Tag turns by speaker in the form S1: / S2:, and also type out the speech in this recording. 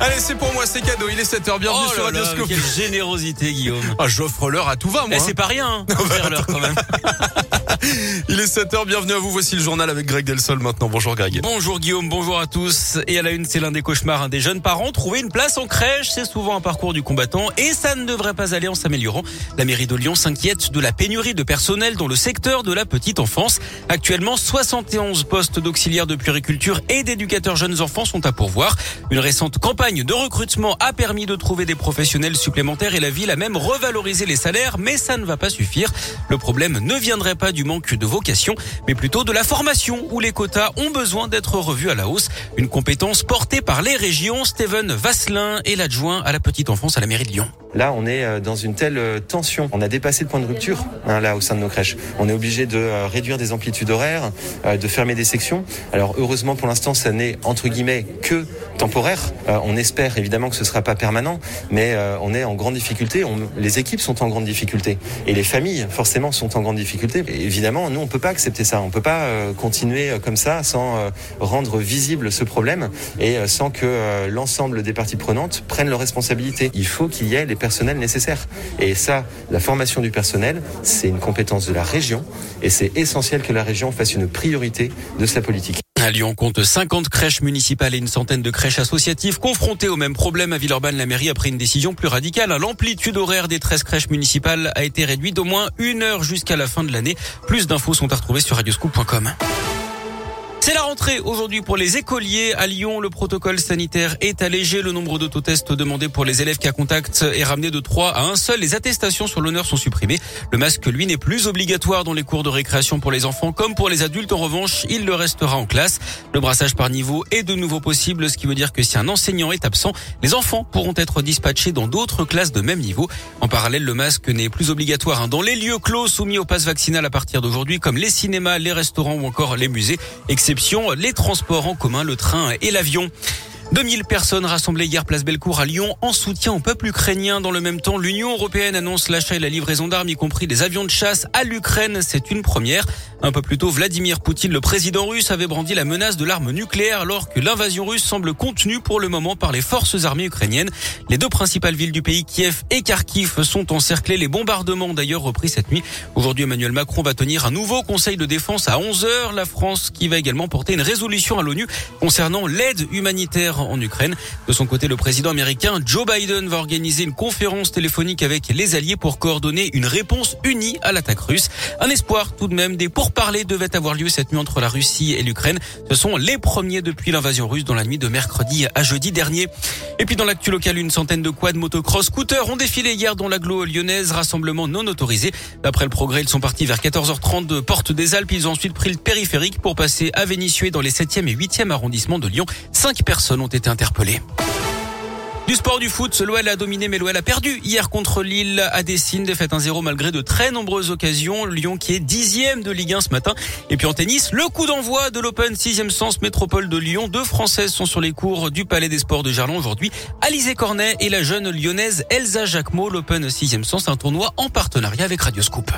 S1: Allez, c'est pour moi, c'est cadeau. Il est 7h, bienvenue
S2: Oh
S1: sur Radioscope.
S2: quelle générosité, Guillaume.
S1: Ah, j'offre l'heure à tout va, moi.
S2: Eh, c'est pas rien, hein, offrir l'heure quand même.
S1: Il est 7h, bienvenue à vous. Voici le journal avec Greg Delsol maintenant. Bonjour Greg.
S2: Bonjour Guillaume, bonjour à tous. Et à la une, c'est l'un des cauchemars des jeunes parents. Trouver une place en crèche, c'est souvent un parcours du combattant et ça ne devrait pas aller en s'améliorant. La mairie de Lyon s'inquiète de la pénurie de personnel dans le secteur de la petite enfance. Actuellement, 71 postes d'auxiliaires de puériculture et d'éducateurs jeunes enfants sont à pourvoir. Une récente campagne de recrutement a permis de trouver des professionnels supplémentaires et la ville a même revalorisé les salaires, mais ça ne va pas suffire. Le problème ne viendrait pas du manque de vocation, mais plutôt de la formation où les quotas ont besoin d'être revus à la hausse. Une compétence portée par les régions. Steven Vasselin est l'adjoint à la petite enfance à la mairie de Lyon.
S3: Là, on est euh, dans une telle euh, tension. On a dépassé le point de rupture hein, là au sein de nos crèches. On est obligé de euh, réduire des amplitudes horaires, de fermer des sections. Alors heureusement pour l'instant, ça n'est entre guillemets que temporaire. On espère évidemment que ce sera pas permanent, mais on est en grande difficulté. Les équipes sont en grande difficulté et les familles forcément sont en grande difficulté. Et évidemment, nous on peut pas accepter ça. On peut pas euh, continuer euh, comme ça sans euh, rendre visible ce problème et sans que l'ensemble des parties prenantes prennent leurs responsabilités. Il faut qu'il y ait les personnels nécessaires. Et ça, la formation du personnel, c'est une compétence de la région et c'est essentiel que la région fasse une priorité de sa politique.
S2: À Lyon, on compte 50 crèches municipales et une centaine de crèches associatives confrontées au même problème. À Villeurbanne, la mairie a pris une décision plus radicale. L'amplitude horaire des 13 crèches municipales a été réduite d'au moins une heure jusqu'à la fin de l'année. Plus d'infos sont à retrouver sur radioscoop.com. C'est la rentrée aujourd'hui pour les écoliers. À Lyon, le protocole sanitaire est allégé. Le nombre d'autotests demandés pour les élèves cas contact est ramené de 3 à 1 seul. Les attestations sur l'honneur sont supprimées. Le masque, lui, n'est plus obligatoire dans les cours de récréation pour les enfants comme pour les adultes. En revanche, il le restera en classe. Le brassage par niveau est de nouveau possible, ce qui veut dire que si un enseignant est absent, les enfants pourront être dispatchés dans d'autres classes de même niveau. En parallèle, le masque n'est plus obligatoire dans les lieux clos soumis au pass vaccinal à partir d'aujourd'hui, comme les cinémas, les restaurants ou encore les musées. Les transports en commun, le train et l'avion. 2000 personnes rassemblées hier place Bellecour à Lyon en soutien au peuple ukrainien. Dans le même temps, l'Union européenne annonce l'achat et la livraison d'armes, y compris des avions de chasse à l'Ukraine. C'est une première. Un peu plus tôt, Vladimir Poutine, le président russe, avait brandi la menace de l'arme nucléaire alors que l'invasion russe semble contenue pour le moment par les forces armées ukrainiennes. Les deux principales villes du pays, Kiev et Kharkiv, sont encerclées. Les bombardements ont d'ailleurs repris cette nuit. Aujourd'hui, Emmanuel Macron va tenir un nouveau conseil de défense à 11 heures. La France qui va également porter une résolution à l'ONU concernant l'aide humanitaire en Ukraine. De son côté, le président américain Joe Biden va organiser une conférence téléphonique avec les alliés pour coordonner une réponse unie à l'attaque russe. Un espoir tout de même des pourparlers devaient avoir lieu cette nuit entre la Russie et l'Ukraine. Ce sont les premiers depuis l'invasion russe dans la nuit de mercredi à jeudi dernier. Et puis dans l'actu local, une centaine de quads, motocross, scooters ont défilé hier dans l'agglo lyonnaise, rassemblement non autorisé. D'après le progrès, ils sont partis vers 14h30 de Porte des Alpes. Ils ont ensuite pris le périphérique pour passer à Vénissieux dans les 7e et 8e arrondissements de Lyon. Cinq personnes ont été interpellées. Du sport du foot, l'OL a dominé mais l'OL a perdu hier contre Lille à Dessine, défaite 1-0 malgré de très nombreuses occasions. Lyon qui est dixième de Ligue 1 ce matin. Et puis en tennis, le coup d'envoi de l'Open 6e sens métropole de Lyon. Deux Françaises sont sur les cours du Palais des Sports de Gerland aujourd'hui. Alizé Cornet et la jeune lyonnaise Elsa Jacquemot. L'Open 6e sens, un tournoi en partenariat avec Radioscoop.